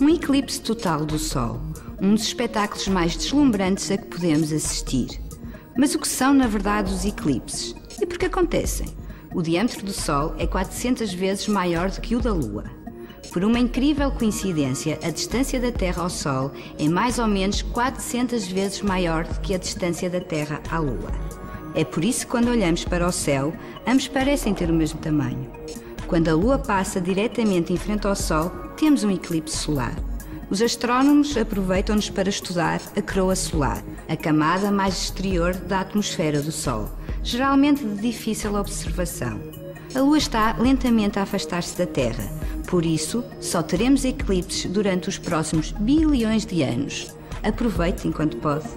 Um eclipse total do Sol, um dos espetáculos mais deslumbrantes a que podemos assistir. Mas o que são, na verdade, os eclipses? E por que acontecem? O diâmetro do Sol é 400 vezes maior do que o da Lua. Por uma incrível coincidência, a distância da Terra ao Sol é mais ou menos 400 vezes maior do que a distância da Terra à Lua. É por isso que, quando olhamos para o céu, ambos parecem ter o mesmo tamanho. Quando a Lua passa diretamente em frente ao Sol, temos um eclipse solar. Os astrónomos aproveitam-nos para estudar a coroa solar, a camada mais exterior da atmosfera do Sol, geralmente de difícil observação. A Lua está lentamente a afastar-se da Terra, por isso só teremos eclipses durante os próximos bilhões de anos. Aproveite enquanto pode.